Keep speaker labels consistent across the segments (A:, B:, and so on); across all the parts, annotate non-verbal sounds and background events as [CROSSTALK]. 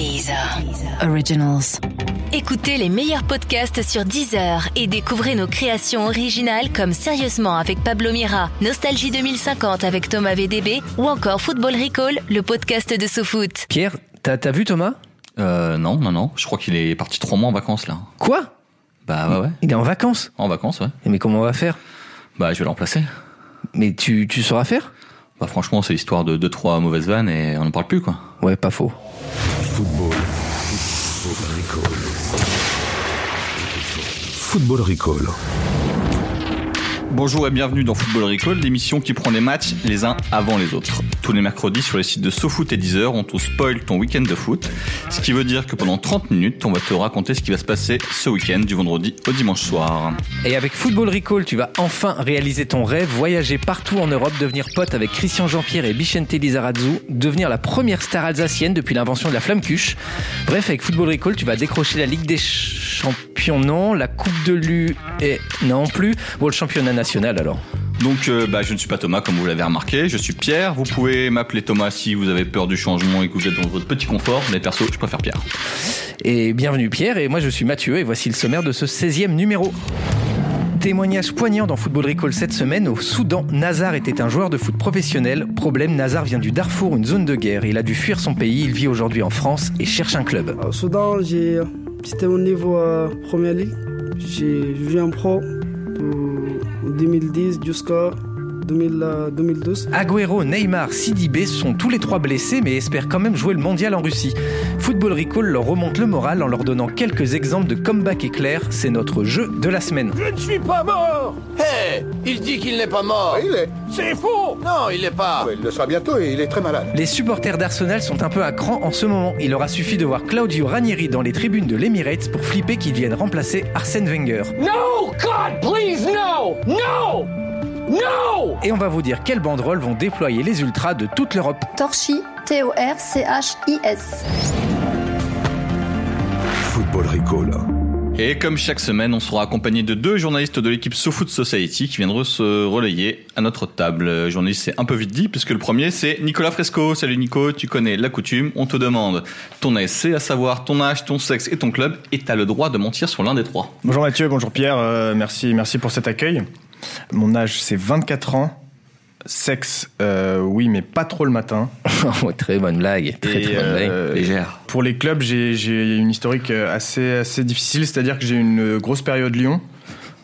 A: Deezer. Originals. Écoutez les meilleurs podcasts sur Deezer et découvrez nos créations originales comme Sérieusement avec Pablo Mira, Nostalgie 2050 avec Thomas VDB ou encore Football Recall, le podcast de SoFoot.
B: Pierre, t'as t'as vu Thomas?
C: Euh, non, non, non. Je crois qu'il est parti trois mois en vacances, là.
B: Quoi?
C: Bah, ouais, ouais.
B: Il est en vacances?
C: En vacances, ouais.
B: Mais comment on va faire?
C: Bah, je vais le remplacer.
B: Mais tu, tu sauras faire?
C: Bah, franchement, c'est l'histoire de deux, trois mauvaises vannes et on n'en parle plus, quoi.
B: Ouais, pas faux.
D: Football. Football Recall. Football Recall.
C: Bonjour et bienvenue dans Football Recall, l'émission qui prend les matchs les uns avant les autres. Tous les mercredis sur les sites de SoFoot et Deezer, on te spoil ton week-end de foot. Ce qui veut dire que pendant 30 minutes, on va te raconter ce qui va se passer ce week-end du vendredi au dimanche soir.
B: Et avec Football Recall, tu vas enfin réaliser ton rêve, voyager partout en Europe, devenir pote avec Christian Jean-Pierre et Bichente Lizarazu, devenir la première star alsacienne depuis l'invention de la flamme cuche. Bref, avec Football Recall, tu vas décrocher la Ligue des Champions, non, la Coupe de l'U et non plus. Bon, le championnat national alors.
C: Donc, euh, bah, je ne suis pas Thomas, comme vous l'avez remarqué. Je suis Pierre. Vous pouvez m'appeler Thomas si vous avez peur du changement et que vous êtes dans votre petit confort. Mais perso, je préfère Pierre.
B: Et bienvenue Pierre, et moi je suis Mathieu, et voici le sommaire de ce 16e numéro. Témoignage poignant dans Football Recall cette semaine. Au Soudan, Nazar était un joueur de foot professionnel. Problème, Nazar vient du Darfour, une zone de guerre. Il a dû fuir son pays. Il vit aujourd'hui en France et cherche un club.
E: Au Soudan, j'ai- c'était au niveau euh, Première Ligue. J'ai joué en pro de 2010 jusqu'à 2000, euh, 2012.
B: Agüero, Neymar, Sidibé sont tous les trois blessés mais espèrent quand même jouer le mondial en Russie. Football Recall leur remonte le moral en leur donnant quelques exemples de comeback éclair. C'est notre jeu de la semaine.
F: Je ne suis pas mort Hé Il dit qu'il n'est pas mort
G: Il est.
F: C'est faux Non, il n'est pas
G: Il le sera bientôt et il est très malade.
B: Les supporters d'Arsenal sont un peu à cran en ce moment. Il leur a suffi de voir Claudio Ranieri dans les tribunes de l'Emirates pour flipper qu'il vienne remplacer Arsène Wenger.
F: No God, please, no No No
B: Et on va vous dire quelles banderoles vont déployer les ultras de toute l'Europe.
H: Torchi, T-O-R-C-H-I-S.
D: Football Recall.
C: Et comme chaque semaine, on sera accompagné de deux journalistes de l'équipe SoFoot Society qui viendront se relayer à notre table. Journaliste, c'est un peu vite dit, puisque le premier, c'est Nicolas Fresco. Salut Nico, tu connais la coutume. On te demande ton ASC, à savoir ton âge, ton sexe et ton club, et t'as le droit de mentir sur l'un des trois.
I: Bonjour Mathieu, bonjour Pierre, euh, merci, merci pour cet accueil. Mon âge c'est 24 ans. Sexe, euh, oui, mais pas trop le matin. [LAUGHS]
B: Oh, très bonne blague, très
I: Et,
B: très bonne blague.
I: euh,
C: Légère.
I: Pour les clubs, j'ai une historique assez, assez difficile, c'est-à-dire que j'ai eu une grosse période Lyon.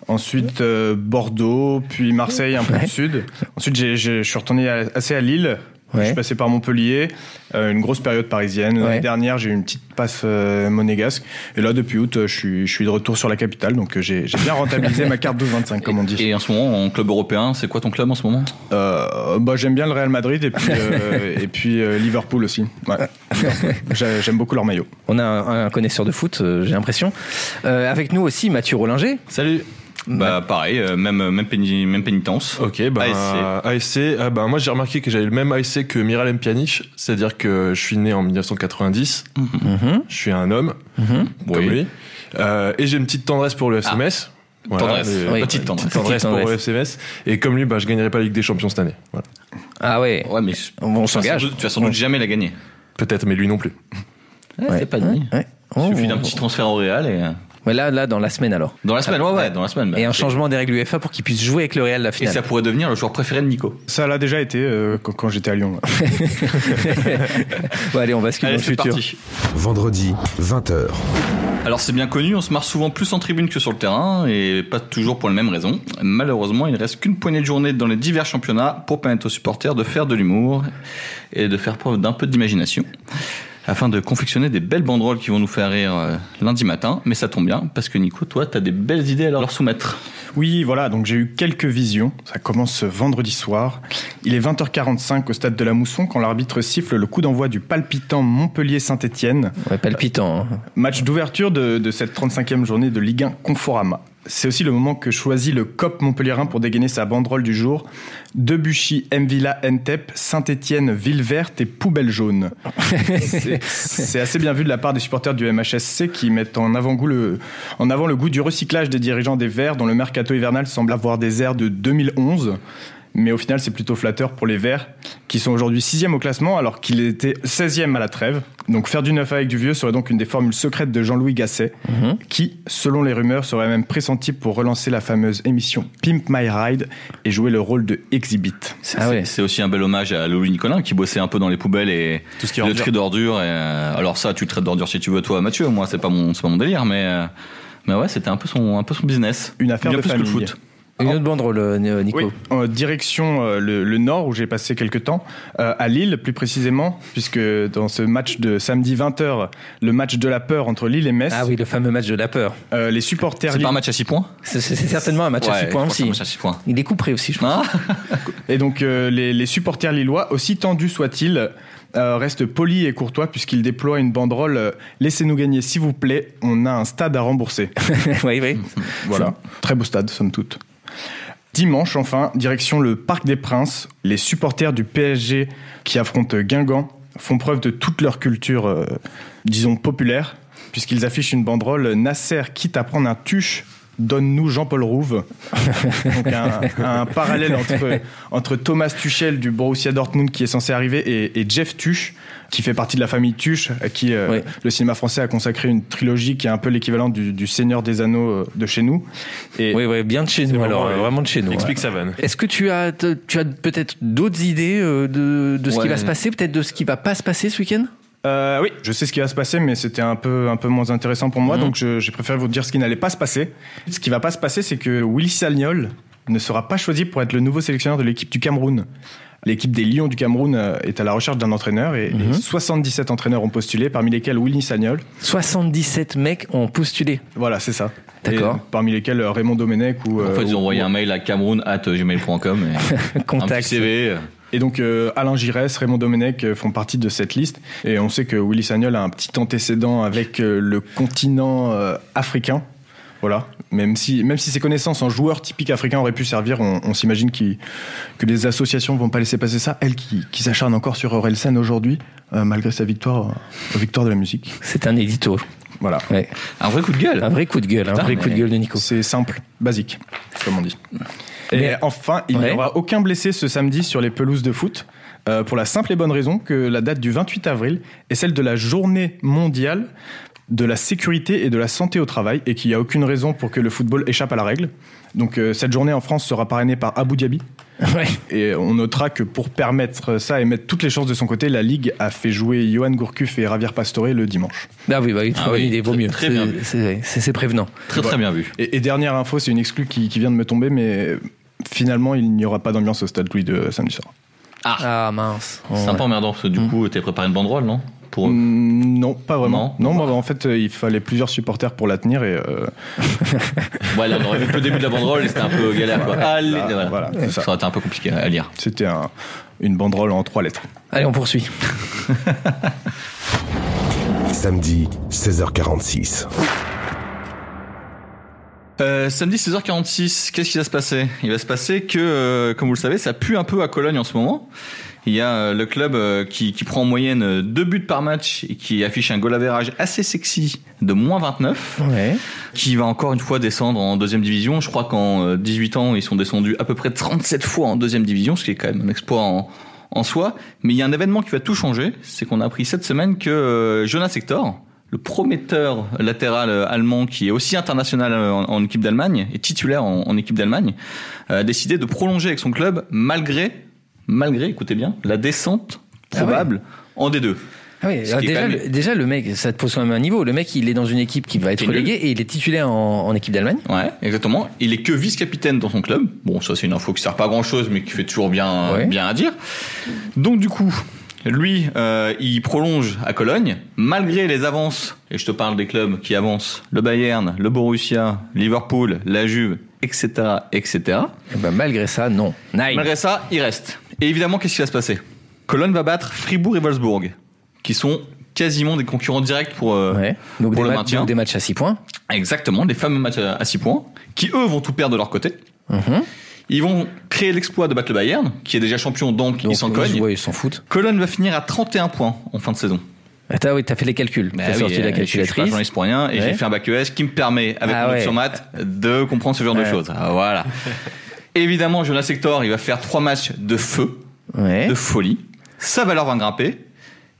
I: Ensuite euh, Bordeaux, puis Marseille, un peu
B: Ouais.
I: du sud. Ensuite, je suis retourné à- assez à Lille. Je suis passé par Montpellier, euh, une grosse période parisienne. L'année
B: Ouais.
I: dernière, j'ai eu une petite passe euh, monégasque. Et là, depuis août, euh, je suis, je suis de retour sur la capitale. Donc, euh, j'ai bien [LAUGHS] rentabilisé ma carte 12-25, comme on dit.
C: Et en ce moment, en club européen, c'est quoi ton club en ce moment?
I: Euh, bah, j'aime bien le Real Madrid et puis, euh, et puis euh, Liverpool aussi. Ouais. [LAUGHS] J'aime beaucoup leur maillot.
B: On a un, un connaisseur de foot, j'ai l'impression. Euh, avec nous aussi Mathieu Rollinger.
C: Salut. Bah pareil, euh, même même, péni- même pénitence.
J: Ok, ben
C: ASC.
J: ASC. ah ben, moi j'ai remarqué que j'avais le même ASC que Miralem Pjanic, c'est-à-dire que je suis né en 1990,
B: Mhm.
J: je suis un homme comme
C: Oui.
J: lui, Euh, et j'ai une petite tendresse pour le FCMS.
C: Tendresse.
J: les-
B: Oui.
C: Petite tendresse.
J: petite tendresse
B: Petite
J: pour le
B: tendresse.
J: FCMS. Et comme lui, bah, je gagnerai pas la Ligue des Champions cette année. Voilà.
B: Ah ouais,
C: Ouais, mais
B: on, s'engage.
C: tu vas sans doute jamais la gagner.
J: Peut-être, mais lui non plus.
B: Ouais,
C: c'est pas dit.
B: ouais.
C: Il suffit d'un petit transfert au Real et
B: Ouais, là, là, dans la semaine alors.
C: dans la semaine, ouais, ouais, dans la semaine. bah,
B: Et un changement des règles UEFA pour qu'il puisse jouer avec le Real la
C: Et
B: finale.
C: ça pourrait devenir le joueur préféré de Nico.
I: Ça l'a déjà été euh, quand, quand j'étais à Lyon. [LAUGHS]
B: Bon, allez, on bascule
C: Allez,
B: dans le futur.
C: parti.
D: Vendredi, 20h.
C: Alors c'est bien connu, on se marre souvent plus en tribune que sur le terrain et pas toujours pour les mêmes raisons. Malheureusement, il ne reste qu'une poignée de journées dans les divers championnats pour permettre aux supporters de faire de l'humour et de faire preuve d'un peu d'imagination afin de confectionner des belles banderoles qui vont nous faire rire euh, lundi matin. Mais ça tombe bien parce que Nico, toi, t'as des belles idées à leur soumettre.
I: Oui, voilà, donc j'ai eu quelques visions. Ça commence ce vendredi soir. Il est 20h45 au stade de la Mousson quand l'arbitre siffle le coup d'envoi du palpitant Montpellier-Saint-Etienne.
B: Ouais, palpitant. hein.
I: Match d'ouverture de, de cette 35e journée de Ligue 1 Conforama. C'est aussi le moment que choisit le COP Montpellierin pour dégainer sa banderole du jour. Debuchy, Mvilla, Entep, Saint-Étienne, Ville Verte et Poubelle Jaune. C'est- assez bien vu de la part des supporters du MHSC qui mettent en avant, le, en avant le goût du recyclage des dirigeants des Verts dont le mercato hivernal semble avoir des airs de 2011. Mais au final, c'est plutôt flatteur pour les Verts, qui sont aujourd'hui 6 au classement, alors qu'il était 16e à la trêve. Donc faire du neuf avec du vieux serait donc une des formules secrètes de Jean-Louis Gasset,
B: Mhm.
I: qui, selon les rumeurs, serait même pressenti pour relancer la fameuse émission Pimp My Ride et jouer le rôle de Exhibit.
C: C'est
B: Ah ouais.
C: c'est aussi un bel hommage à Louis Nicolin qui bossait un peu dans les poubelles et
J: Tout ce qui est
C: le tri d'ordures. et, euh, Alors ça, tu le traites d'ordures si tu veux, toi, Mathieu. Moi, c'est pas mon, c'est pas mon délire, mais euh, mais ouais, c'était un peu son, un peu son business.
I: Une affaire
C: Bien
I: de
C: plus que le
I: famille.
C: foot.
B: Une autre banderole, euh, Nico.
I: Oui, en direction euh, le, le nord où j'ai passé quelques temps, euh, à Lille plus précisément, puisque dans ce match de samedi 20h, le match de la peur entre Lille et Metz,
B: Ah oui, le fameux match de la peur.
I: euh, les supporters
C: C'est
I: Lille-
C: pas un match à 6 points
B: C'est c'est certainement un match à
C: Ouais,
B: 6 points
C: un
B: aussi.
C: match à 6 points.
B: Il est couperé aussi, je crois. [LAUGHS]
C: Ah
I: et donc euh, les, les supporters lillois, aussi tendus soient-ils, euh, restent polis et courtois puisqu'ils déploient une banderole euh, Laissez-nous gagner s'il vous plaît, on a un stade à rembourser. [LAUGHS]
B: oui, oui.
I: Voilà, très beau stade somme toute. Dimanche, enfin, direction le Parc des Princes. Les supporters du PSG qui affrontent Guingamp font preuve de toute leur culture, euh, disons, populaire, puisqu'ils affichent une banderole Nasser, quitte à prendre un tuche, donne-nous Jean-Paul Rouve. [LAUGHS] Donc un, un parallèle entre, entre Thomas Tuchel du Borussia Dortmund qui est censé arriver et, et Jeff Tuche qui fait partie de la famille Tuche à qui euh,
B: Oui.
I: le cinéma français a consacré une trilogie qui est un peu l'équivalent du, du Seigneur des Anneaux euh, de chez nous. Et
B: Oui, oui, bien de chez nous, alors,
J: vraiment,
B: euh, vraiment de chez nous.
J: Explique
B: ouais.
J: sa vanne.
B: Est-ce que tu as, tu as peut-être d'autres idées euh, de, de ce qui va se passer, peut-être de ce qui va pas se passer ce week-end?
I: Euh, oui, je sais ce qui va se passer, mais c'était un peu, un peu moins intéressant pour moi,
B: Mhm.
I: donc j'ai préféré vous dire ce qui n'allait pas se passer. Ce qui va pas se passer, c'est que Willy Sagnol ne sera pas choisi pour être le nouveau sélectionneur de l'équipe du Cameroun. L'équipe des Lions du Cameroun euh, est à la recherche d'un entraîneur et,
B: Mhm.
I: et 77 entraîneurs ont postulé, parmi lesquels Willy Sagnol.
B: 77 mecs ont postulé.
I: Voilà, c'est ça.
B: D'accord.
I: Parmi lesquels euh, Raymond Domenech ou.
C: En fait, ils ont
I: ou-
C: envoyé un mail à cameroun.gmail.com et [LAUGHS] un petit
B: Contact.
C: CV.
I: Et donc euh, Alain Giresse, Raymond Domenech euh, font partie de cette liste. Et on sait que Willy Sagnol a un petit antécédent avec euh, le continent euh, africain. Voilà. Même si, même si ses connaissances en joueurs typiques africains auraient pu servir, on, on s'imagine que les associations vont pas laisser passer ça. Elle qui, qui s'acharne encore sur Orelsen aujourd'hui, euh, malgré sa victoire, euh, victoire de la musique.
B: C'est un édito.
I: Voilà.
B: Ouais.
C: Un vrai coup de gueule.
B: Un vrai coup de gueule, un
C: Putain,
B: vrai coup de gueule de Nico.
I: C'est simple, basique, comme on dit. Et
B: Mais-
I: enfin, il
B: Ouais.
I: n'y aura aucun blessé ce samedi sur les pelouses de foot, euh, pour la simple et bonne raison que la date du 28 avril est celle de la journée mondiale de la sécurité et de la santé au travail, et qu'il n'y a aucune raison pour que le football échappe à la règle. Donc euh, cette journée en France sera parrainée par Abu Dhabi,
B: Ouais.
I: et on notera que pour permettre ça et mettre toutes les chances de son côté, la Ligue a fait jouer Johan Gourcuff et Javier Pastore le dimanche.
B: Ah oui, bah, oui,
C: Ah oui,
B: vaut
C: très-
B: mieux.
C: très bien
B: C'est-
C: vu.
B: C'est c'est- c'est prévenant.
C: Très très bien vu.
I: Et, et dernière info, c'est une exclue qui, qui vient de me tomber, mais finalement, il n'y aura pas d'ambiance au stade Louis de samedi soir.
B: Ah mince.
C: C'est un peu emmerdant parce que du coup, t'as préparé une banderole, non Pour eux.
I: Mm, Non, pas vraiment.
C: Non.
I: Non, bah, en fait, euh, il fallait plusieurs supporters pour la tenir et euh, [LAUGHS]
C: Ouais, là, on aurait vu que le début de la banderole et c'était un peu galère. Quoi. Allez,
I: Là,
C: voilà.
I: voilà, ça.
C: ça aurait été un peu compliqué à lire.
I: c'était un- une banderole en trois lettres.
B: Allez, on poursuit. [LAUGHS]
D: Samedi, 16h46.
C: Euh, samedi 16h46, qu'est-ce qui va se passer? Il va se passer que, euh, comme vous le savez, ça pue un peu à Cologne en ce moment. Il y a euh, le club euh, qui, qui prend en moyenne euh, deux buts par match et qui affiche un goal average assez sexy de moins 29,
B: Ouais.
C: qui va encore une fois descendre en deuxième division. Je crois qu'en euh, 18 ans, ils sont descendus à peu près 37 fois en deuxième division, ce qui est quand même un exploit en, en soi. Mais il y a un événement qui va tout changer, c'est qu'on a appris cette semaine que Jonas Hector, le prometteur latéral euh, allemand qui est aussi international euh, en, en équipe d'Allemagne et titulaire en, en équipe d'Allemagne, euh, a décidé de prolonger avec son club malgré, malgré, écoutez bien, la descente probable en D2.
B: Ah oui, déjà,
C: même-
B: le, déjà, le mec, ça te pose quand même un niveau. Le mec, il est dans une équipe qui va être reléguée et il est titulaire en, en équipe d'Allemagne.
C: Ouais, exactement. Il est que vice-capitaine dans son club. Bon, ça c'est une info qui sert pas à grand chose, mais qui fait toujours bien,
B: Ouais.
C: bien à dire. Donc du coup, lui, euh, il prolonge à Cologne, malgré les avances. Et je te parle des clubs qui avancent le Bayern, le Borussia, Liverpool, la Juve, etc., etc.
B: Et ben, malgré ça, non. Nine.
C: Malgré ça, il reste. Et évidemment, qu'est-ce qui va se passer? Cologne va battre Fribourg et Wolfsburg, qui sont quasiment des concurrents directs pour, euh,
B: Ouais. Donc,
C: pour
B: des,
C: le
B: ma-
C: maintien.
B: donc des matchs à 6 points.
C: Exactement, des fameux matchs à 6 points, qui eux vont tout perdre de leur côté.
B: Mhm.
C: Ils vont créer l'exploit de battre le Bayern, qui est déjà champion, donc,
B: Donc,
C: ils s'en cognent.
B: ouais, ils s'en foutent.
C: Cologne va finir à 31 points en fin de saison.
B: Ah, t'as, oui, t'as fait les calculs.
C: Bah
B: t'as
C: oui,
B: sorti la
C: euh, Je suis pas
B: calculatrice.
C: pour rien, et
B: Ouais.
C: j'ai fait un bac ES qui me permet, avec
B: Ah
C: mon
B: ouais.
C: maths, de comprendre ce genre de choses. Ah, Voilà. [LAUGHS] Évidemment, Jonas Sector, il va faire trois matchs de feu, de folie. Sa valeur va grimper.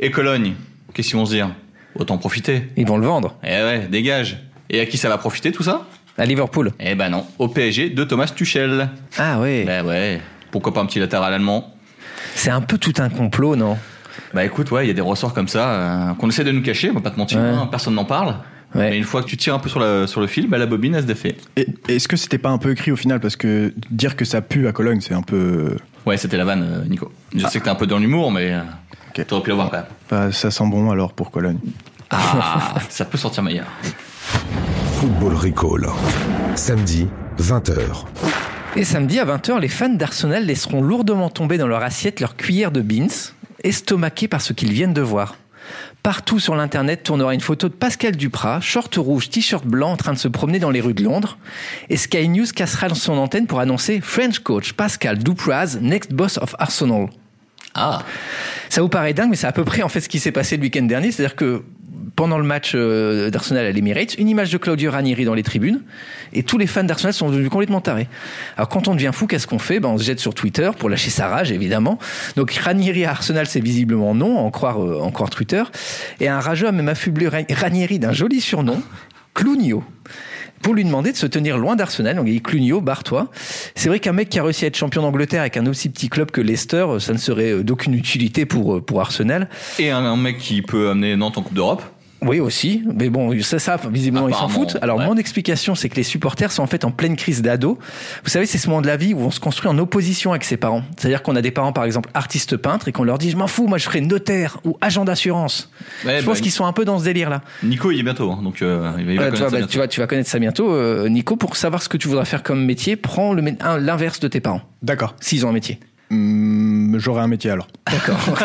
C: Et Cologne, qu'est-ce qu'ils vont se dire? Autant profiter.
B: Ils vont le vendre
C: Eh ouais, dégage. Et à qui ça va profiter tout ça?
B: À Liverpool.
C: Eh ben non, au PSG de Thomas Tuchel.
B: Ah ouais.
C: Ben ouais, pourquoi pas un petit latéral allemand?
B: C'est un peu tout un complot, non?
C: Bah écoute, ouais, il y a des ressorts comme ça euh, qu'on essaie de nous cacher, on va pas te mentir,
B: Ouais.
C: hein, personne n'en parle.
B: Ouais.
C: Mais une fois que tu tires un peu sur, la, sur le fil, bah la bobine, elle se défait.
I: Et- Est-ce que c'était pas un peu écrit au final? Parce que dire que ça pue à Cologne, c'est un peu.
C: Ouais, c'était la vanne, euh, Nico. Je sais que t'es un peu dans l'humour, mais euh,
I: Ok.
C: t'aurais pu l'avoir quand même.
I: Bah, ça sent bon alors pour Cologne.
C: Ah, [LAUGHS] ça peut sortir meilleur.
D: Football Recall. Samedi, 20h.
B: Et samedi à 20h, les fans d'Arsenal laisseront lourdement tomber dans leur assiette leur cuillère de beans, estomaqués par ce qu'ils viennent de voir. Partout sur l'internet tournera une photo de Pascal Duprat, short rouge, t-shirt blanc en train de se promener dans les rues de Londres. Et Sky News cassera son antenne pour annoncer French coach Pascal Dupraz, next boss of Arsenal.
C: Ah,
B: Ça vous paraît dingue, mais c'est à peu près en fait ce qui s'est passé le week-end dernier. C'est-à-dire que pendant le match euh, d'Arsenal à l'Emirates, une image de Claudio Ranieri dans les tribunes, et tous les fans d'Arsenal sont devenus complètement tarés. Alors quand on devient fou, qu'est-ce qu'on fait? Ben, On se jette sur Twitter pour lâcher sa rage, évidemment. Donc Ranieri à Arsenal, c'est visiblement non, en croire, euh, en croire Twitter. Et un rageux a même affublé Ra- Ranieri d'un joli surnom, Clunio pour lui demander de se tenir loin d'Arsenal. Donc il dit Clunio, barre-toi. C'est vrai qu'un mec qui a réussi à être champion d'Angleterre avec un aussi petit club que Leicester, ça ne serait euh, d'aucune utilité pour, euh, pour Arsenal.
C: et un mec qui peut amener Nantes en Coupe d'Europe.
B: Oui aussi, mais bon, ça, ça visiblement ils s'en foutent. Alors
C: ouais.
B: mon explication, c'est que les supporters sont en fait en pleine crise d'ado. Vous savez, c'est ce moment de la vie où on se construit en opposition avec ses parents. C'est-à-dire qu'on a des parents, par exemple, artistes peintres, et qu'on leur dit, je m'en fous, moi je ferai notaire ou agent d'assurance.
C: Ouais,
B: je
C: bah,
B: pense qu'ils sont un peu dans ce délire-là.
C: Nico, il est bientôt, hein, donc euh, il va, il va
B: Ouais, tu,
C: connaître ça
B: bah,
C: bientôt.
B: tu vois, tu vas connaître ça bientôt, euh, Nico. Pour savoir ce que tu voudras faire comme métier, prends l'inverse de tes parents,
I: D'accord.
B: s'ils ont un métier.
I: Hum, J'aurai un métier alors.
B: D'accord. [LAUGHS]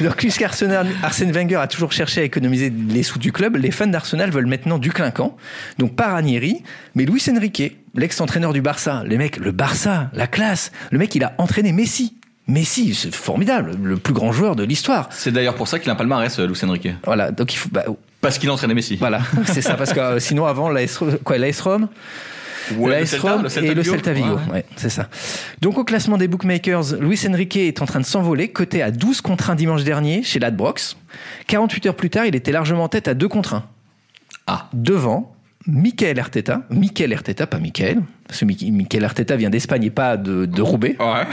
B: Alors, puisqu'Arsenal, Arsène Wenger a toujours cherché à économiser les sous du club, les fans d'Arsenal veulent maintenant du clinquant. Donc, pas Ranieri, mais Luis Enrique, l'ex-entraîneur du Barça. Les mecs, le Barça, la classe. Le mec, il a entraîné Messi. Messi, c'est formidable, le plus grand joueur de l'histoire.
C: C'est d'ailleurs pour ça qu'il a un palmarès, euh, Luis Enrique.
B: Voilà, donc il faut, bah,
C: Parce qu'il a entraîné Messi.
B: voilà, c'est ça, parce que euh, sinon avant, l'AS, quoi, l'AS Rome,
C: Ouais, le
B: l'AS
C: Celta,
B: Rome
C: le Celta
B: et le. Celta Vigo.
C: Ouais.
B: Ouais, c'est ça. Donc au classement des bookmakers, Luis Enrique est en train de s'envoler, coté à 12 contre 1 dimanche dernier chez Ladbrokes. 48 heures plus tard, il était largement en tête à 2 contre 1.
C: Ah.
B: Devant Michael Arteta, Michael Arteta, pas Michael, parce que Mi- Michael Arteta vient d'Espagne et pas de, de Roubaix.
C: Ouais.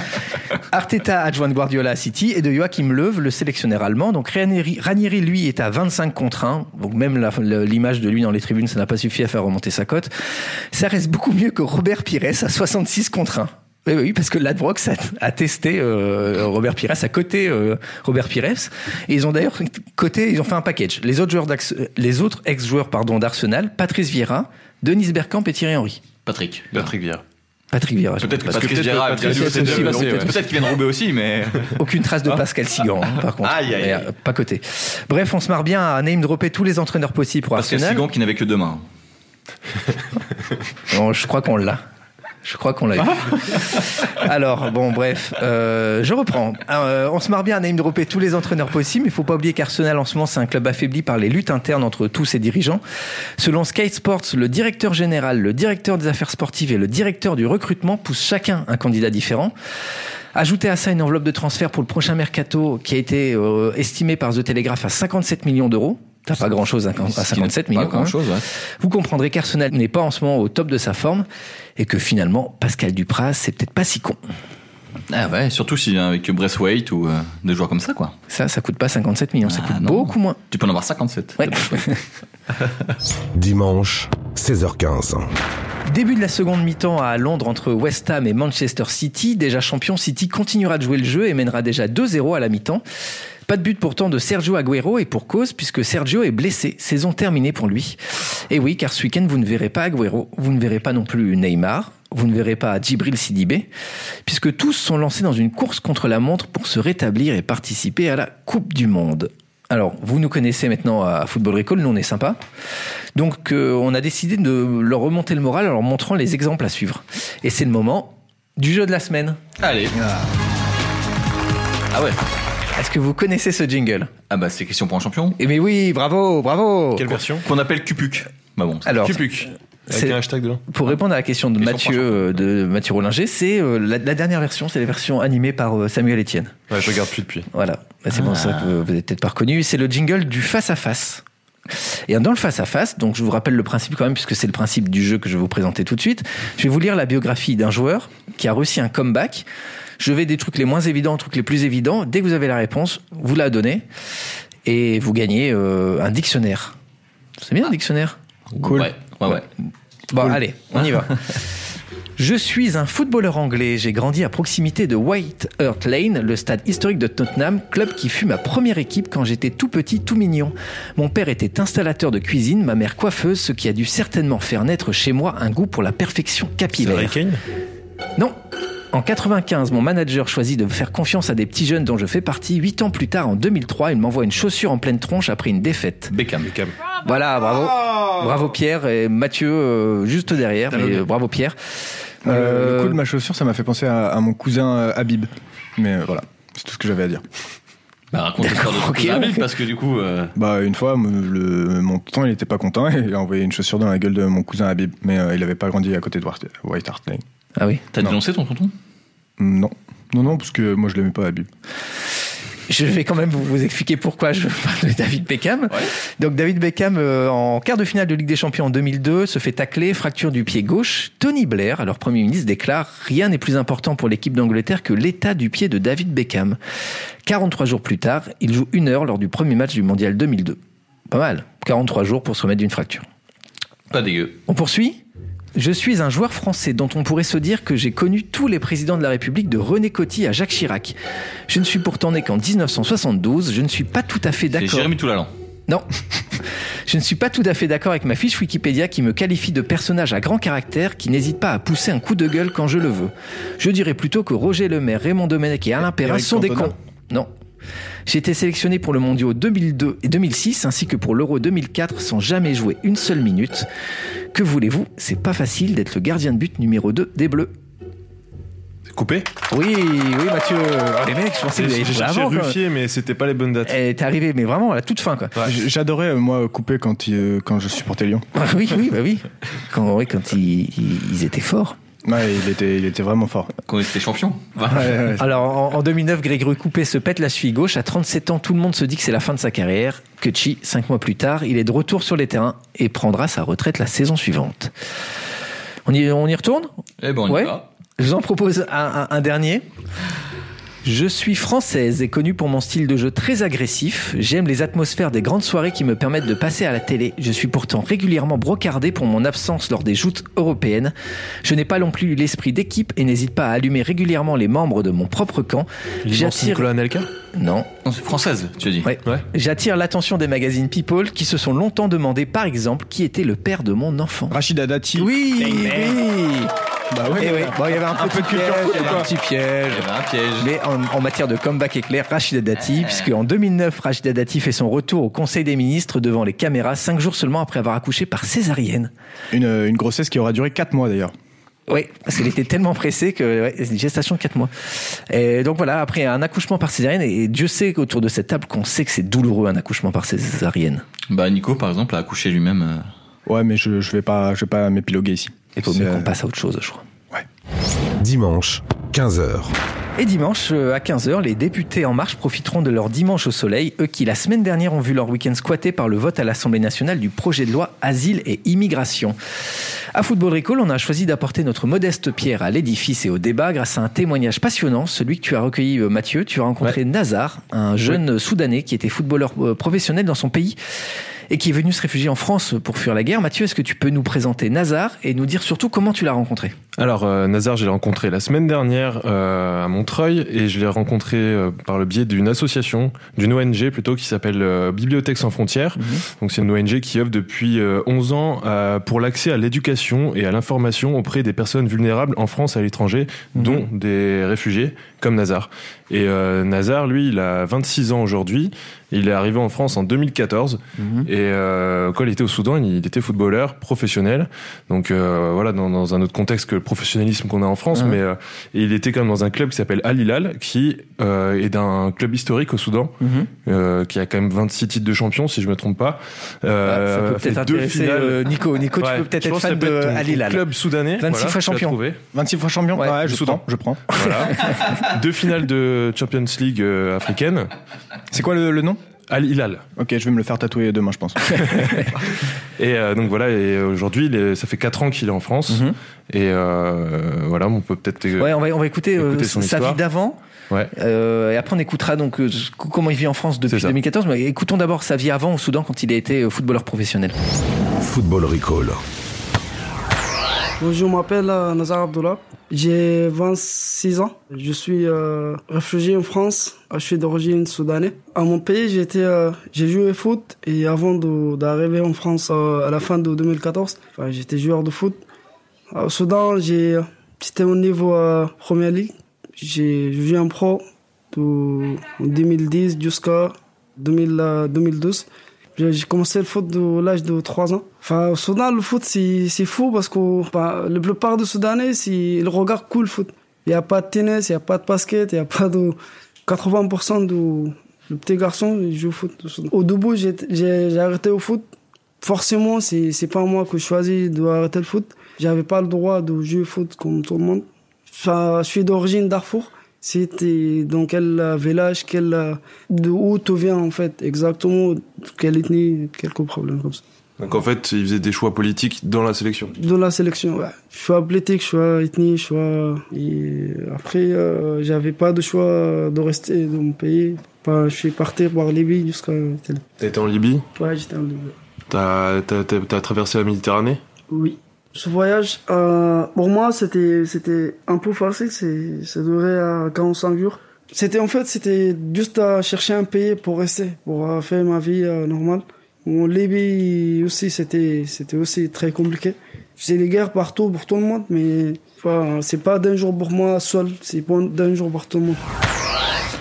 C: [LAUGHS]
B: Arteta, adjoint de Guardiola à City, et de Joachim Löw, le sélectionneur allemand. Donc Ranieri, Ranieri, lui, est à 25 contre 1. Donc même l'image de lui dans les tribunes, ça n'a pas suffi à faire remonter sa cote. Ça reste beaucoup mieux que Robert Pires à 66 contre 1. Oui, oui, parce que Ladbrokes a, a testé euh, Robert Pires, a coté euh, Robert Pires, et ils ont d'ailleurs coté, ils ont fait un package. Les autres joueurs, les autres ex-joueurs pardon d'Arsenal, Patrice Vieira, Denis Bergkamp et Thierry Henry.
C: Patrick.
J: Patrick Vieira.
B: Patrick Vieira.
C: Peut-être que Patrick
J: peut-être
C: Vieira peut-être qu'il vient de rouber aussi, mais. [LAUGHS]
B: Aucune trace de Pascal Sigan, hein, par contre.
C: Aïe, aïe,
B: Mais,
C: aïe.
B: euh, pas coté. Bref, on se marre bien à name dropper tous les entraîneurs possibles pour
C: Pascal
B: Arsenal.
C: Sigan qui n'avait que deux mains. [LAUGHS]
B: Bon, je crois qu'on l'a. Je crois qu'on l'a eu. Alors, bon, bref, euh, je reprends. Euh, on se marre bien à name dropper tous les entraîneurs possibles, mais il faut pas oublier qu'Arsenal, en ce moment, c'est un club affaibli par les luttes internes entre tous ses dirigeants. Selon Sky Sports, le directeur général, le directeur des affaires sportives et le directeur du recrutement poussent chacun un candidat différent. Ajoutez à ça une enveloppe de transfert pour le prochain mercato qui a été euh, estimée par The Telegraph à 57 millions d'euros. T'as pas grand chose à 57 millions.
C: Pas
B: même.
C: grand chose, ouais.
B: Vous comprendrez qu'Arsenal n'est pas en ce moment au top de sa forme et que finalement, Pascal Dupraz, c'est peut-être pas si con.
C: Ah ouais, surtout si avec Braithwaite ou euh, des joueurs comme ça, quoi.
B: Ça, ça coûte pas 57 millions, ça
C: Ah,
B: coûte
C: non.
B: beaucoup moins.
C: Tu peux en avoir 57.
B: Ouais. [LAUGHS] [LAUGHS]
D: Dimanche, 16h15.
B: Début de la seconde mi-temps à Londres entre West Ham et Manchester City. Déjà champion, City continuera de jouer le jeu et mènera déjà 2-0 à la mi-temps. Pas de but pourtant de Sergio Agüero et pour cause puisque Sergio est blessé. Saison terminée pour lui. Et oui, car ce week-end vous ne verrez pas Agüero, vous ne verrez pas non plus Neymar, vous ne verrez pas Djibril Sidibé, puisque tous sont lancés dans une course contre la montre pour se rétablir et participer à la Coupe du Monde. Alors, vous nous connaissez maintenant à Football Recall, nous on est sympa. Donc, euh, on a décidé de leur remonter le moral en leur montrant les exemples à suivre. Et c'est le moment du jeu de la semaine.
C: Allez. Ah ouais.
B: Est-ce que vous connaissez ce jingle?
C: Ah bah c'est question pour un champion.
B: Eh mais oui, bravo, bravo
J: Quelle version?
C: Qu'on appelle Cupuc. Bah bon. c'est-
B: Alors,
J: Cupuc. Avec un hashtag dedans.
B: Pour répondre à la question de
C: Question
B: Mathieu, euh, de Mathieu Rollinger, c'est euh, la, la dernière version, c'est la version animée par euh, Samuel Etienne.
J: Ouais, je regarde plus depuis.
B: Voilà, Bah, c'est pour ça que vous n'avez peut-être pas reconnu. C'est le jingle du face à face. Et dans le face à face, donc je vous rappelle le principe quand même, puisque c'est le principe du jeu que je vais vous présenter tout de suite. Je vais vous lire la biographie d'un joueur qui a réussi un comeback. Je vais des trucs les moins évidents aux trucs les plus évidents. Dès que vous avez la réponse, vous la donnez et vous gagnez euh, un dictionnaire. C'est bien un dictionnaire?
I: Cool.
C: Ouais, ouais, ouais.
B: Bon, allez, on y va. [LAUGHS] Je suis un footballeur anglais. J'ai grandi à proximité de White Hart Lane, le stade historique de Tottenham, club qui fut ma première équipe quand j'étais tout petit, tout mignon. Mon père était installateur de cuisine, ma mère coiffeuse, ce qui a dû certainement faire naître chez moi un goût pour la perfection capillaire. Non. En 95, mon manager choisit de faire confiance à des petits jeunes dont je fais partie. Huit ans plus tard, en 2003, il m'envoie une chaussure en pleine tronche après une défaite.
C: Beckham.
J: Beckham.
B: Voilà, bravo. Bravo Pierre et Mathieu euh, juste derrière. Mais, euh, bravo Pierre.
I: Le-
B: Euh,
I: Le coup de ma chaussure, ça m'a fait penser à, à mon cousin euh, Habib. Mais euh, voilà, c'est tout ce que j'avais à dire.
C: Bah, raconte [LAUGHS] l'histoire de ton
B: ok,
C: cousin Habib, parce que du coup, euh,
I: Bah une fois, le, mon tonton, il était pas content et il a envoyé une chaussure dans la gueule de mon cousin Habib. Mais euh, il avait pas grandi à côté de White White Hart Lane.
B: Ah oui.
C: t'as
I: Non.
C: dénoncé ton tonton?
I: Non. Non, non, parce que moi je l'aimais pas Habib.
B: Je vais quand même vous, vous expliquer pourquoi je [LAUGHS] parle de David Beckham. Donc David Beckham, euh, en quart de finale de Ligue des Champions en 2002, se fait tacler, fracture du pied gauche. Tony Blair, alors Premier ministre, déclare « Rien n'est plus important pour l'équipe d'Angleterre que l'état du pied de David Beckham ». 43 jours plus tard, il joue une heure lors du premier match du Mondial 2002. Pas mal. 43 jours pour se remettre d'une fracture.
C: Pas dégueu.
B: On poursuit? Je suis un joueur français dont on pourrait se dire que j'ai connu tous les présidents de la République de René Coty à Jacques Chirac. Je ne suis pourtant né qu'en 1972, je ne suis pas tout à fait
C: C'est
B: d'accord.
C: Jérémy Toulalan.
B: Non. [LAUGHS] Je ne suis pas tout à fait d'accord avec ma fiche Wikipédia qui me qualifie de personnage à grand caractère qui n'hésite pas à pousser un coup de gueule quand je le veux. Je dirais plutôt que Roger Lemaire, Raymond Domenech et Alain Perrin sont des cons. Non. J'ai été sélectionné pour le mondial 2002 et 2006 ainsi que pour l'Euro 2004 sans jamais jouer une seule minute. Que voulez-vous? C'est pas facile d'être le gardien de but numéro 2 des Bleus.
J: C'est coupé?
B: Oui, oui Mathieu. Oh, les mecs, je pensais que
J: J'ai mais c'était pas les bonnes dates.
B: Eh, T'es arrivé, mais vraiment à la toute fin quoi.
I: J'adorais euh, moi couper quand, il- euh, quand je supportais Lyon.
B: Ah oui, oui, bah oui. Quand, oui, quand ils, ils- ils étaient forts.
I: Ouais, il était, il était vraiment fort.
C: Quand on était champion.
I: Ouais, ouais. [LAUGHS]
B: Alors en, en 2009, Grégory Coupé se pète la cheville gauche. À 37 ans, tout le monde se dit que c'est la fin de sa carrière. Que Chi, cinq mois plus tard, il est de retour sur les terrains et prendra sa retraite la saison suivante. On y, on y retourne?
C: Eh ben, on
B: Ouais.
C: y va.
B: Je vous en propose un, un- un dernier. Je suis française et connue pour mon style de jeu très agressif. J'aime les atmosphères des grandes soirées qui me permettent de passer à la télé. Je suis pourtant régulièrement brocardée pour mon absence lors des joutes européennes. Je n'ai pas non plus l'esprit d'équipe et n'hésite pas à allumer régulièrement les membres de mon propre camp. J'attire non,
C: Non, c'est française, tu as dit.
B: Ouais.
J: Ouais.
B: J'attire l'attention des magazines People qui se sont longtemps demandé, par exemple, qui était le père de mon enfant.
I: Rachida Dati.
B: Oui, oui.
I: Bah ouais.
B: Eh oui. Bon, il y avait un, petit
I: peu de culture
B: piège,
I: foot,
B: il y avait un petit piège.
C: Il y avait un piège.
B: Mais en, en matière de comeback éclair, Rachida Dati, puisque en 2009, Rachida Dati fait son retour au Conseil des ministres devant les caméras, cinq jours seulement après avoir accouché par césarienne.
I: Une, une grossesse qui aura duré 4 mois d'ailleurs.
B: Oui, parce qu'elle était tellement pressée que ouais, c'est une gestation de 4 mois. Et donc voilà, après un accouchement par césarienne, et Dieu sait qu'autour de cette table qu'on sait que c'est douloureux un accouchement par césarienne.
C: Bah, Nico, par exemple, a accouché lui-même. euh,
I: Ouais, mais je, je vais pas, je vais pas m'épiloguer ici.
B: Il faut mieux
I: euh,
B: qu'on passe à autre chose, je crois.
D: Dimanche, 15h.
B: Et dimanche, euh, à 15h, les députés En Marche profiteront de leur dimanche au soleil, eux qui la semaine dernière ont vu leur week-end squatté par le vote à l'Assemblée nationale du projet de loi Asile et Immigration. À Football Recall, on a choisi d'apporter notre modeste pierre à l'édifice et au débat grâce à un témoignage passionnant, celui que tu as recueilli euh, Mathieu. Tu as rencontré Nazar, un jeune Soudanais qui était footballeur euh, professionnel dans son pays et qui est venu se réfugier en France pour fuir la guerre. Mathieu, est-ce que tu peux nous présenter Nazar et nous dire surtout comment tu l'as rencontré?
J: Alors, euh, Nazar, je l'ai rencontré la semaine dernière euh, à Montreuil et je l'ai rencontré euh, par le biais d'une association, d'une ONG plutôt, qui s'appelle euh, Bibliothèque sans frontières. Donc, c'est une ONG qui œuvre depuis euh, 11 ans euh, pour l'accès à l'éducation et à l'information auprès des personnes vulnérables en France et à l'étranger, dont des réfugiés comme Nazar. Et euh, Nazar, lui, il a 26 ans aujourd'hui Il est arrivé en France en 2014
B: Mhm.
J: et euh, quand il était au Soudan, il était footballeur professionnel. Donc euh, voilà, dans, dans un autre contexte que le professionnalisme qu'on a en France, mais euh, et il était quand même dans un club qui s'appelle Al Hilal, qui euh, est d'un club historique au Soudan,
B: Mhm.
J: euh, qui a quand même 26 titres de champion, si je me trompe pas. Euh,
B: Ah, ça peut peut-être intéresser Nico. Tu peux peut-être être fan
J: peut
B: de
J: ton-
B: Al Hilal.
J: club soudanais.
B: 26
J: voilà,
B: fois champion.
J: trouvé.
I: 26 fois champion
B: Ouais,
I: Ouais, je
J: Soudan.
I: prends, je prends.
J: Voilà. [LAUGHS] Deux finales de Champions League africaine.
I: C'est quoi le, le nom?
J: Al Hilal.
I: Ok, je vais me le faire tatouer demain, je pense. [LAUGHS]
J: Et euh, donc voilà, et aujourd'hui, ça fait 4 ans qu'il est en France.
B: Mhm.
J: Et euh, voilà, on peut peut-être. euh,
B: Ouais, on va, on va écouter, euh,
J: Écouter son
B: sa
J: histoire.
B: vie d'avant.
J: Ouais.
B: Euh, et après, on écoutera donc euh, comment il vit en France depuis
J: C'est ça.
B: 2014. Mais écoutons d'abord sa vie avant au Soudan quand il a été footballeur professionnel.
D: Football Recall.
E: Bonjour, je m'appelle Nazar Abdullah. J'ai 26 ans. Je suis euh, réfugié en France. Je suis d'origine soudanaise. À mon pays, j'étais, euh, j'ai joué foot et avant d'arriver en France euh, à la fin de 2014, enfin, j'étais joueur de foot. Au Soudan, j'ai, c'était au niveau Première Ligue. J'ai joué en pro de, en 2010 jusqu'à 2000, euh, 2012. J'ai commencé le foot de l'âge de 3 ans. Enfin, au Soudan, le foot, c'est fou parce que la plupart des Soudanais, ils regardent cool le foot. Il n'y a pas de tennis, il n'y a pas de basket, il n'y a pas de... 80% de, de petits garçons ils jouent au foot. au début, j'ai arrêté au foot. Forcément, c'est c'est pas moi que je choisis d'arrêter le foot. J'avais pas le droit de jouer au foot comme tout le monde. Enfin, je suis d'origine Darfour. C'était dans quel village, quel, de où tu viens en fait, exactement, quelle ethnie, quelques problèmes comme ça.
J: Donc en fait, il faisait des choix politiques dans la sélection.
E: De la sélection, ouais. Choix athlétique, choix ethnie, choix. Et après, euh, j'avais pas de choix de rester dans mon pays. Pas, je suis parti par Libye jusqu'à.
J: Été en Libye?
E: Ouais, j'étais en Libye.
J: T'as traversé la Méditerranée?
E: Oui. Ce voyage, euh, pour moi, c'était, c'était un peu facile. C'est, ça durait à 45 jours. C'était, en fait, c'était juste à chercher un pays pour rester, pour euh, faire ma vie euh, normale. En Libye aussi, c'était, c'était aussi très compliqué. C'est les guerres partout pour tout le monde, mais enfin, c'est pas d'un jour pour moi seul, c'est d'un jour pour tout le monde.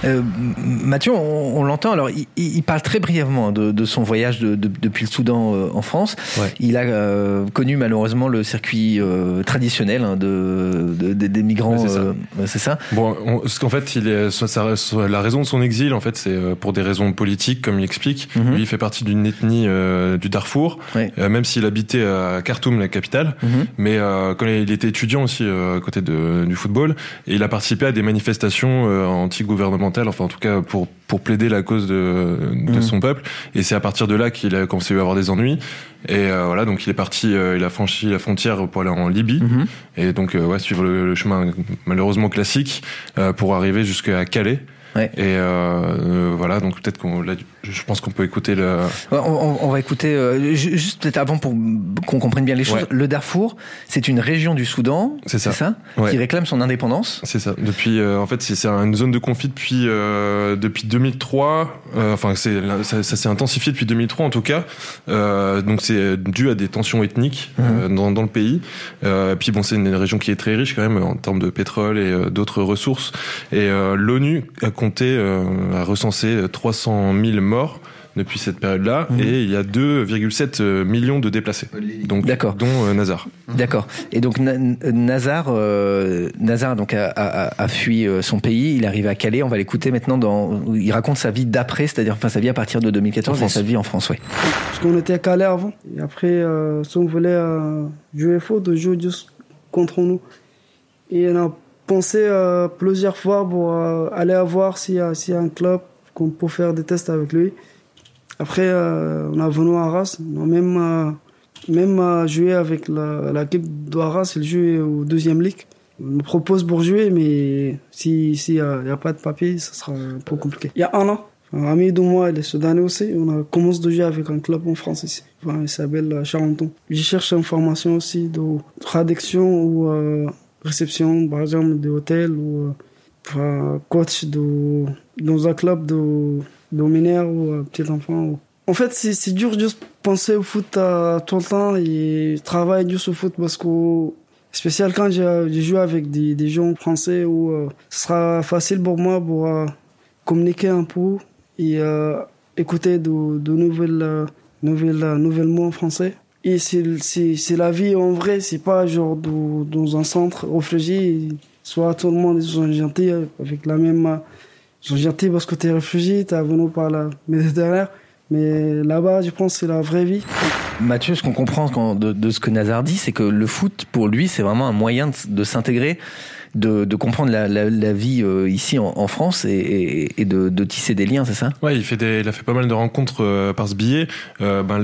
B: Euh, Mathieu, on, on l'entend. Alors, il, il parle très brièvement de, de son voyage de- de- depuis le Soudan euh, en France.
J: Ouais.
B: Il a euh, connu malheureusement le circuit euh, traditionnel hein, de, de- de- des migrants.
J: Ouais, c'est ça.
B: euh, c'est ça.
J: Bon, on- parce qu'en fait, il est, la raison de son exil, en fait, c'est pour des raisons politiques, comme il explique.
B: Mhm.
J: Lui, il fait partie d'une ethnie euh, du Darfour,
B: Ouais.
J: euh, même s'il habitait à Khartoum, la capitale.
B: Mhm.
J: Mais euh, quand il était étudiant aussi euh, à côté de, du football, et il a participé à des manifestations euh, enfin en tout cas pour pour plaider la cause de, de
B: Mhm.
J: son peuple. Et c'est à partir de là qu'il a commencé à avoir des ennuis. Et euh, voilà, donc il est parti, euh, il a franchi la frontière pour aller en Libye.
B: Mhm.
J: Et donc, euh, ouais, suivre le, le chemin malheureusement classique pour arriver jusqu'à Calais.
B: Ouais.
J: Et voilà, donc peut-être qu'on, là, je pense qu'on peut écouter le.
B: On, on- on va écouter euh, ju- juste peut-être avant pour qu'on comprenne bien les choses.
J: Ouais.
B: Le Darfour, c'est une région du Soudan,
J: C'est ça.
B: qui
J: Ouais.
B: réclame son indépendance.
J: C'est ça. Depuis, euh, en fait, c'est une zone de conflit depuis euh, depuis 2003. Euh, enfin, c'est ça, ça s'est intensifié depuis 2003 en tout cas. Donc c'est dû à des tensions ethniques euh, dans, dans le pays. Euh, puis bon, c'est une région qui est très riche quand même en termes de pétrole et d'autres ressources. Et l'ONU a compté, a recensé 300 000 morts depuis cette période-là,
B: Mhm.
J: et il y a 2,7 millions de déplacés. Donc,
B: D'accord.
J: dont euh, Nazar.
B: D'accord. Et donc Na- Nazar, euh, Nazar donc a, a- a fui euh, son pays. Il arrive à Calais. On va l'écouter maintenant. Dans, il raconte sa vie d'après, c'est-à-dire enfin sa vie à partir de 2014
J: En
B: et sa vie en France, ouais.
E: Parce qu'on était à Calais avant. Et après, euh, si on voulait euh, jouer foot, de jouer juste contre nous. Et on a pensé euh, plusieurs fois pour euh, aller voir s'il y, a- s'il y a un club peut faire des tests avec lui. Après, euh, on a venu à Arras. On a même, euh, même euh, joué avec la- l'équipe d'Arras. Il joue au deuxième ligue. On nous propose pour jouer, mais s'il si, n'y a, pas de papier, ça sera un peu compliqué. Il y a un an, un ami de moi, il est soudanais aussi. On a commencé de jouer avec un club en France ici. Enfin, il s'appelle Charenton. Je cherche une formation aussi de traduction ou euh, réception, par exemple, de hôtel ou euh, coach de, dans un club de, de mineurs ou euh, petit enfant. ou- En fait, c'est dur juste penser au foot tout le temps et travailler juste au foot parce que spécial quand j'ai joué avec des, des gens français où euh, ce sera facile pour moi pour euh, communiquer un peu et, écouter de, de nouvelles, nouvelles, nouvelles mots en français. Et c'est, la vie en vrai, c'est pas genre de- dans un centre réfugié, soit tout le monde ils sont gentils avec la même. Ils sont gentils parce que t'es réfugié, t'es venu par la Méditerranée. Mais là-bas, je pense c'est la vraie vie.
B: Mathieu, ce qu'on comprend de, ce que Nazar dit, c'est que le foot, pour lui, c'est vraiment un moyen de s'intégrer, de, de comprendre la, la, la vie euh, ici en, en France et, et, et de, de tisser des liens, c'est ça?
J: Ouais, il fait des, il a fait pas mal de rencontres euh, par ce biais. Euh, ben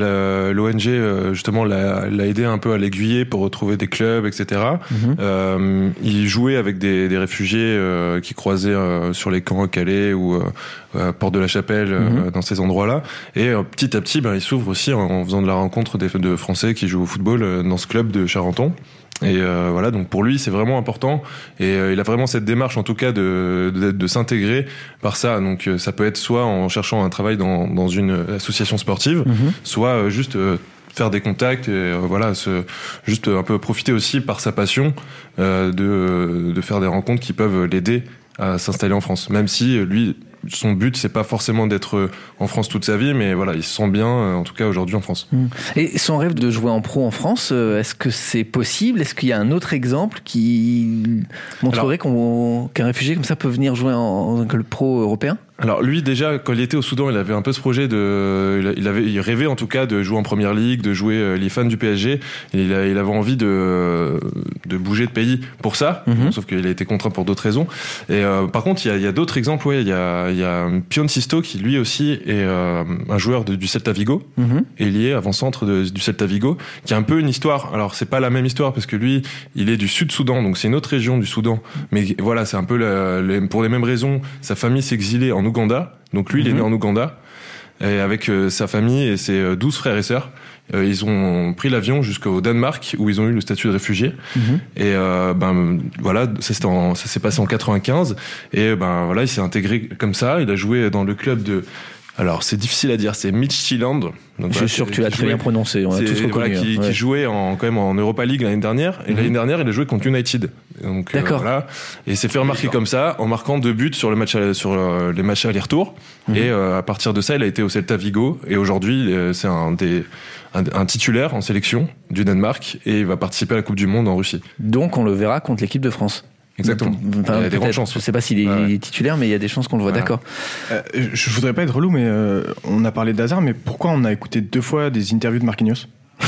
J: l'ONG euh, justement l'a l'a aidé un peu à l'aiguiller pour retrouver des clubs, etc.
B: Mhm.
J: Euh, il jouait avec des, des réfugiés euh, qui croisaient euh, sur les camps à Calais ou euh, euh, Porte de la Chapelle, euh,
B: Mhm.
J: dans ces endroits-là. Et petit à petit, ben, il s'ouvre aussi en, en faisant de la rencontre des, de Français qui jouent au football euh, dans ce club de Charenton. Et euh, voilà, donc pour lui, c'est vraiment important. Et euh, il a vraiment cette démarche, en tout cas, de, de, de s'intégrer par ça. Donc euh, ça peut être soit en cherchant un travail dans, dans une association sportive,
B: Mhm.
J: soit euh, juste euh, faire des contacts et euh, voilà, se, juste un peu profiter aussi par sa passion euh, de, de faire des rencontres qui peuvent l'aider à s'installer en France. Même si lui, son but, c'est pas forcément d'être euh, en France toute sa vie, mais voilà, il se sent bien, euh, en tout cas aujourd'hui en France.
B: Et son rêve de jouer en pro en France, euh, est-ce que c'est possible? Est-ce qu'il y a un autre exemple qui montrerait qu'un réfugié comme ça peut venir jouer en, en club pro européen?
J: Alors lui déjà quand il était au Soudan, il avait un peu ce projet de, il avait, il rêvait en tout cas de jouer en première ligue, de jouer les fans du PSG. Et il, a- il avait envie de de bouger de pays pour ça,
B: Mhm.
J: sauf qu'il a été contraint pour d'autres raisons. Et euh, par contre, il y a, d'autres exemples. Ouais, il y a, il y a Pion Sisto qui lui aussi est euh, un joueur de- du Celta Vigo
B: Mhm.
J: et lié avant-centre du Celta Vigo, qui a un peu une histoire. Alors c'est pas la même histoire parce que lui, il est du Sud-Soudan, donc c'est une autre région du Soudan. Mais voilà, c'est un peu la- les- pour les mêmes raisons. Sa famille s'est exilée en Ouganda, donc lui, il est
B: Mhm.
J: né en Ouganda. Et avec euh, sa famille et ses euh, 12 frères et sœurs, euh, ils ont pris l'avion jusqu'au Danemark où ils ont eu le statut de réfugié.
B: Mhm.
J: Et euh, ben voilà, ça s'est en- ça s'est passé en 95 et ben voilà, il s'est intégré comme ça. Il a joué dans le club de alors c'est difficile à dire, c'est Midtjylland. Donc,
B: Je
J: voilà,
B: suis sûr que tu l'as très bien prononcé, on a tous reconnu.
J: voilà, qui, qui jouait en, quand même en Europa League l'année dernière. Et
B: Mhm.
J: l'année dernière, il a joué contre United. Donc, euh,
B: D'accord.
J: voilà. Et il s'est fait remarquer comme ça, en marquant deux buts sur, le match, à- sur euh, les matchs aller-retour.
B: Mhm.
J: Et euh, à partir de ça, il a été au Celta Vigo. Et aujourd'hui, euh, c'est un, des, un, un titulaire en sélection du Danemark. Et il va participer à la Coupe du Monde en Russie.
B: Donc on le verra contre l'équipe de France.
J: Exactement.
B: Enfin,
J: il y a des grandes chances.
B: Je sais pas s'il est
J: Ouais,
B: titulaire, mais il y a des chances qu'on le voit.
J: Voilà.
B: D'accord.
I: Euh, je voudrais pas être relou, mais euh, on a parlé d'Hazard, mais pourquoi on a écouté deux fois des interviews de Marquinhos? [LAUGHS]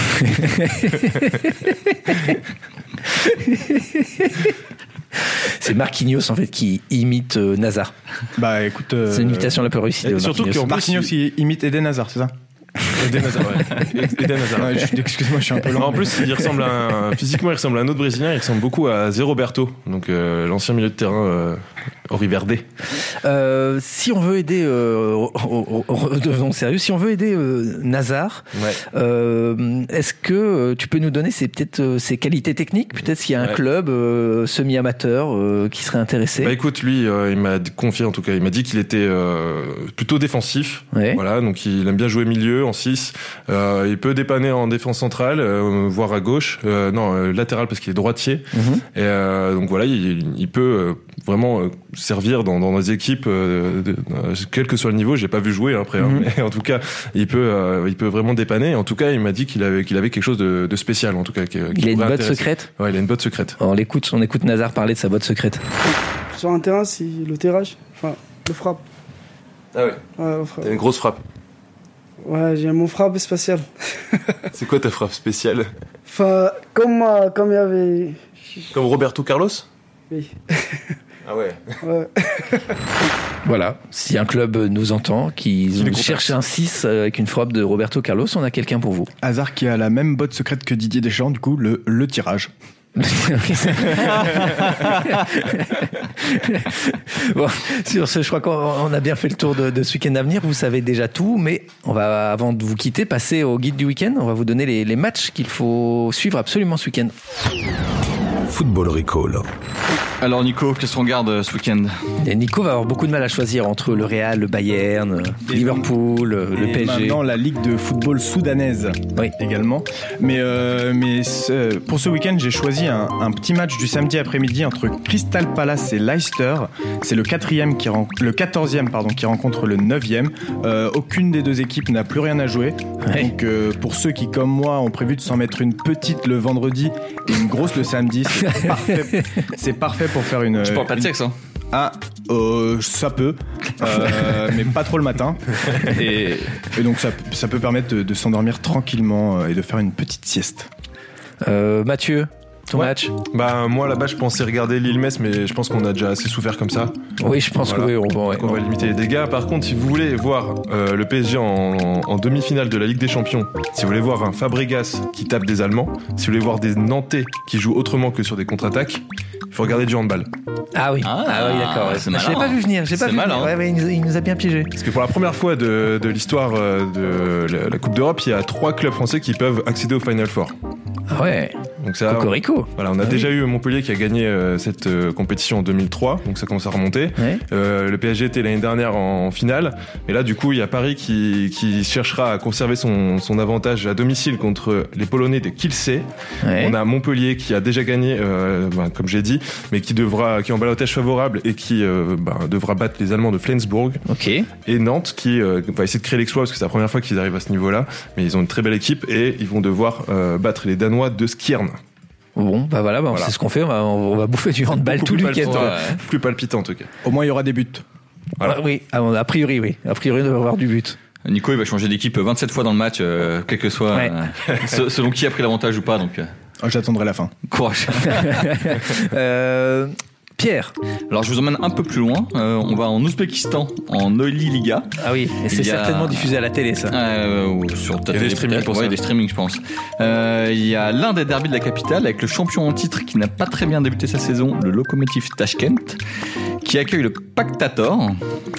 B: C'est Marquinhos en fait qui imite euh, Nazar.
I: Bah écoute. euh,
B: C'est l'imitation la plus réussie de
I: Surtout
B: Marquinhos.
I: que Marquinhos il imite Eden Hazard, c'est ça?
J: Eden Hazard, ouais. Eden Hazard. [LAUGHS]
I: Ouais, je- Excuse-moi, je suis un peu lent.
J: en plus, il ressemble à un- physiquement, il ressemble à un autre Brésilien. Il ressemble beaucoup à Zé Roberto, donc euh, l'ancien milieu de terrain euh, au Riverde.
B: Euh, si on veut aider, euh, re- re- re- redevenons sérieux, si on veut aider euh, Nazar,
J: Ouais.
B: euh, est-ce que euh, tu peux nous donner ses, peut-être euh, ses qualités techniques? Peut-être s'il y a un
J: Ouais.
B: club euh, semi-amateur euh, qui serait intéressé?
J: Bah écoute, lui, euh, il m'a confié en tout cas, il m'a dit qu'il était euh, plutôt défensif.
B: Ouais.
J: Voilà, donc il aime bien jouer milieu en 6. Euh, il peut dépanner en défense centrale, euh, voire à gauche. Euh, non, latéral parce qu'il est droitier.
B: Mhm.
J: Et euh, donc voilà, il, il peut euh, vraiment euh, servir dans, dans des équipes, euh, de- euh, quel que soit le niveau. J'ai pas vu jouer hein, après, hein,
B: Mhm.
J: mais en tout cas, il peut, euh, il peut vraiment dépanner. En tout cas, il m'a dit qu'il avait, qu'il avait quelque chose de, de spécial, en tout cas. qui- qui
B: Il a une botte secrète?
J: Ouais, il a une botte secrète.
B: on l'écoute, on écoute Nazar parler de sa botte secrète.
E: Sur un terrain, c'est le tirage, enfin, le frappe.
J: Ah ouais.
E: Ouais.
J: T'as une grosse frappe.
E: Ouais, j'ai mon frappe spatial. [LAUGHS]
J: C'est quoi ta frappe spéciale?
E: Enfin, comme, comme il y avait.
J: Comme Roberto Carlos?
E: Oui. [LAUGHS]
J: Ah ouais.
E: Ouais. [LAUGHS]
B: Voilà, si un club nous entend, qui cherche un 6 avec une frappe de Roberto Carlos, on a quelqu'un pour vous.
I: Hazard qui a la même botte secrète que Didier Deschamps, du coup, le, le tirage. [LAUGHS]
B: bon, sur ce, je crois qu'on on a bien fait le tour de, de ce week-end à venir. Vous savez déjà tout, mais on va, avant de vous quitter, passer au guide du week-end. On va vous donner les, les matchs qu'il faut suivre absolument ce week-end.
D: Football Recall.
C: Alors Nico, qu'est-ce qu'on regarde euh, ce week-end?
B: Et Nico va avoir beaucoup de mal à choisir entre le Real, le Bayern, euh, Liverpool, euh, le
I: Et
B: PSG.
I: maintenant la Ligue de football soudanaise
B: Oui.
I: également. Mais, euh, mais ce- pour ce week-end, j'ai choisi un, un petit match du samedi après-midi entre Crystal Palace et Leicester. C'est le quatrième qui le 14e pardon qui rencontre le 9e. Euh, aucune des deux équipes n'a plus rien à jouer.
B: Ouais.
I: Donc euh, pour ceux qui comme moi ont prévu de s'en mettre une petite le vendredi et une grosse le samedi, c'est parfait. Pour faire une.
C: Tu parles pas de sexe, hein
I: ah, euh, ça peut, euh, [LAUGHS] mais pas trop le matin. Et, et donc ça, ça peut permettre de, de s'endormir tranquillement euh, et de faire une petite sieste.
B: Euh, Mathieu, ton
J: Ouais.
B: match
J: Bah moi là-bas je pensais regarder Lille-Metz mais je pense qu'on a déjà assez souffert comme ça.
B: Oui, je pense
J: Voilà.
B: que oui, on, va- ouais.
J: Donc on va limiter les dégâts. Par contre, si vous voulez voir euh, le PSG en, en demi-finale de la Ligue des Champions, si vous voulez voir un Fabregas qui tape des Allemands, si vous voulez voir des Nantais qui jouent autrement que sur des contre-attaques, il faut regarder du handball.
B: Ah oui,
C: Ah,
B: ah, oui, d'accord. ouais.
C: c'est
B: Je l'ai pas vu venir, j'ai pas
C: C'est
B: vu
C: malin.
B: venir. Ouais, ouais, il, nous, a bien piégé.
J: Parce que pour la première fois de, de l'histoire euh, de la Coupe d'Europe, il y a trois clubs français qui peuvent accéder au Final Four.
B: Ah ouais,
J: Donc ça, on, voilà, on a
B: Ah
J: déjà eu Montpellier qui a gagné euh, cette euh, compétition en 2003, donc ça commence à remonter.
B: Ouais.
J: Euh, le PSG était l'année dernière en, en finale, et là du coup il y a Paris qui, qui cherchera à conserver son, son avantage à domicile contre les Polonais de Kielce.
B: Ouais.
J: On a Montpellier qui a déjà gagné, euh, ben, comme j'ai dit, mais qui devra, qui est en balotage favorable et qui euh, ben, devra battre les Allemands de Flensburg.
B: Ok.
J: Et Nantes qui euh, va essayer de créer l'exploit parce que c'est la première fois qu'ils arrivent à ce niveau-là, mais ils ont une très belle équipe et ils vont devoir euh, battre les Danois de Skirn.
B: Bon, bah voilà, bah,
J: Voilà.
B: c'est ce qu'on fait. On va, on va [LAUGHS] bouffer du handball tout le
J: plus
B: week-end.
J: Plus palpitant en tout cas.
I: Au moins il y aura des buts.
J: Voilà.
B: Ah oui, ah, a priori, oui. A priori, on devrait avoir du but.
C: Nico, il va changer d'équipe 27 fois dans le match, euh, quel que soit,
B: Ouais.
C: euh, se- selon qui a pris l'avantage ou pas. Donc, euh,
I: Oh, J'attendrai la fin.
C: courage. [LAUGHS]
B: Pierre.
C: Alors, je vous emmène un peu plus loin. Euh, on va en Ouzbékistan, en Noili Liga.
B: Ah oui, et c'est
C: a-
B: certainement diffusé à la télé, ça.
C: Euh, ou sur ta
J: Il y a
C: télé,
J: des streamings pour
C: Ouais,
J: ça.
C: des streamings, je pense. Euh, Il y a l'un des derbys de la capitale avec le champion en titre qui n'a pas très bien débuté sa saison, le Lokomotiv Tashkent, qui accueille le Pactator.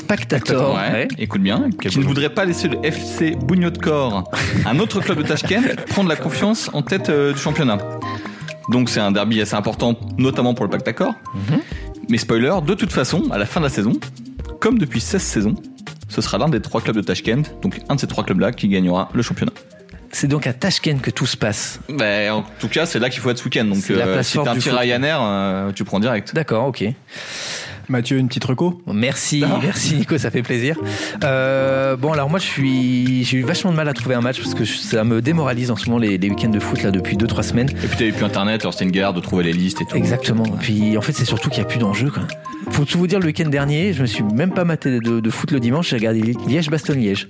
B: Pactator.
C: Ouais,
B: ouais.
C: écoute bien, qui ne voudrait pas laisser le FC Bunyodkor, un autre club de Tashkent, prendre la confiance en tête euh, du championnat. Donc c'est un derby assez important, notamment pour le Pactator. Mais spoiler, de toute façon, à la fin de la saison, comme depuis 16 saisons, ce sera l'un des trois clubs de Tashkent, donc un de ces trois clubs-là, qui gagnera le championnat.
B: C'est donc à Tashkent que tout se passe.
C: Ben, en tout cas, c'est là qu'il faut être ce week-end. Donc,
B: place
C: si t'as un petit. Ryanair, euh, tu prends direct.
B: D'accord, ok.
I: Mathieu, une petite reco
B: Merci, merci Nico, ça fait plaisir. Euh, bon, alors moi, je suis, j'ai eu vachement de mal à trouver un match parce que ça me démoralise en ce moment les, les week-ends de foot là depuis 2-3 semaines.
C: Et puis t'avais plus internet, alors c'était une galère de trouver les listes et tout.
B: Exactement. Puis en fait, c'est surtout qu'il n'y a plus d'enjeu. Pour tout vous dire, le week-end dernier, je me suis même pas maté de, de foot le dimanche. J'ai regardé Liège-Bastogne-Liège.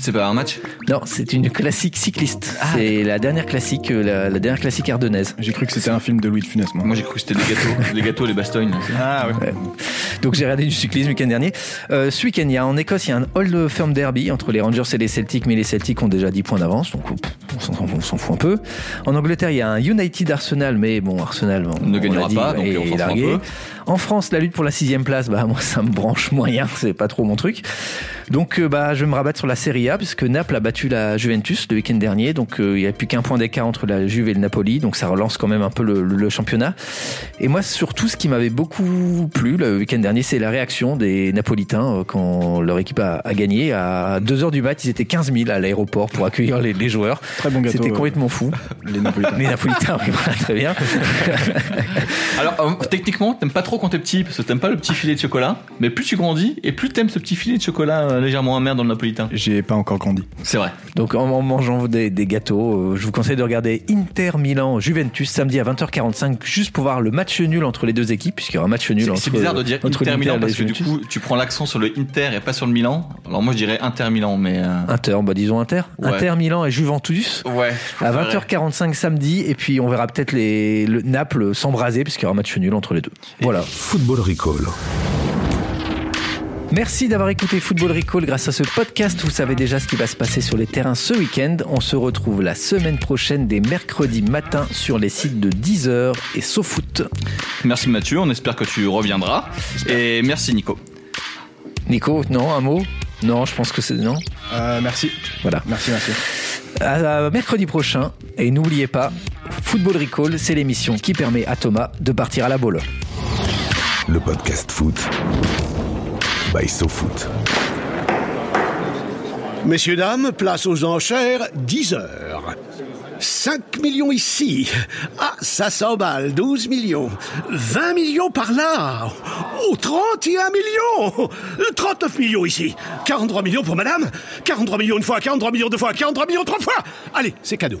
C: C'est pas un match?
B: Non, c'est une classique cycliste. C'est la dernière classique, euh, la, la dernière classique ardennaise.
I: J'ai cru que c'était un film de Louis de Funès, moi.
C: Moi j'ai cru que c'était des gâteaux, [LAUGHS] les gâteaux, les bastognes.
I: Ah ouais.
B: Donc j'ai regardé du cyclisme le week-end dernier. Euh, ce week-end, il y a en Écosse, il y a un Old Firm Derby entre les Rangers et les Celtics, mais les Celtics ont déjà 10 points d'avance, donc pff, on s'en- fout un peu. En Angleterre, il y a un United Arsenal, mais bon, Arsenal on-
C: Ne gagnera
B: dit,
C: pas, donc on s'en fout un
B: largué.
C: peu.
B: En France, la lutte pour la sixième place, bah moi ça me branche moyen, c'est pas trop mon truc. Donc euh, bah je vais me rabattre sur la Serie A puisque Naples a battu la Juventus le week-end dernier, donc euh, il n'y a plus qu'un point d'écart entre la Juve et le Napoli, donc ça relance quand même un peu le, le- le championnat. Et moi surtout ce qui m'avait beaucoup plu le week-end dernier, c'est la réaction des Napolitains euh, quand leur équipe a, a gagné. À 2h du mat, ils étaient 15 000 à l'aéroport pour accueillir les, les joueurs.
I: Très bon gâteau.
B: C'était complètement fou. [LAUGHS]
I: Les Napolitains.
B: Les Napolitains, oui, voilà, très bien. [LAUGHS]
C: Alors euh, techniquement, t'aimes pas trop quand t'es petit, parce que t'aimes pas le petit filet de chocolat, mais plus tu grandis, et plus t'aimes ce petit filet de chocolat euh, légèrement amer dans le napolitain.
I: J'ai pas encore grandi.
C: C'est vrai.
B: Donc en, en mangeant des, des gâteaux, euh, je vous conseille de regarder Inter Milan Juventus samedi à 20h45 juste pour voir le match nul entre les deux équipes puisqu'il y aura un match nul
C: C'est bizarre de dire
B: entre
C: Inter Milan
B: et
C: parce que du
B: Juventus.
C: coup tu prends l'accent sur le Inter et pas sur le Milan. Alors moi je dirais Inter Milan, mais euh,
B: Inter, bah disons Inter.
C: Ouais.
B: Inter Milan et Juventus.
C: ouais.
B: À
C: préférerais.
B: 20h45 samedi et puis on verra peut-être les le Naples s'embraser puisqu'il y aura un match nul entre les deux. Voilà.
D: Football Recall.
B: Merci d'avoir écouté Football Recall. Grâce à ce podcast, vous savez déjà ce qui va se passer sur les terrains ce week-end. On se retrouve la semaine prochaine des mercredis matins sur les sites de Deezer et SoFoot.
C: Merci Mathieu, on espère que tu reviendras. Et merci Nico.
B: Nico, non, un mot? Non, je pense que c'est non?
I: Euh, merci.
B: Voilà.
I: Merci, merci.
B: À mercredi prochain. Et n'oubliez pas, Football Recall, c'est l'émission qui permet à Thomas de partir à la boule.
D: Le podcast foot by SoFoot.
K: Messieurs, dames, place aux enchères, 10 heures. 5 millions ici. Ah, ça s'emballe, 12 millions. 20 millions par là. Oh, 31 millions. 39 millions ici. 43 millions pour madame. 43 millions une fois, 43 millions deux fois, 43 millions trois fois. Allez, c'est cadeau.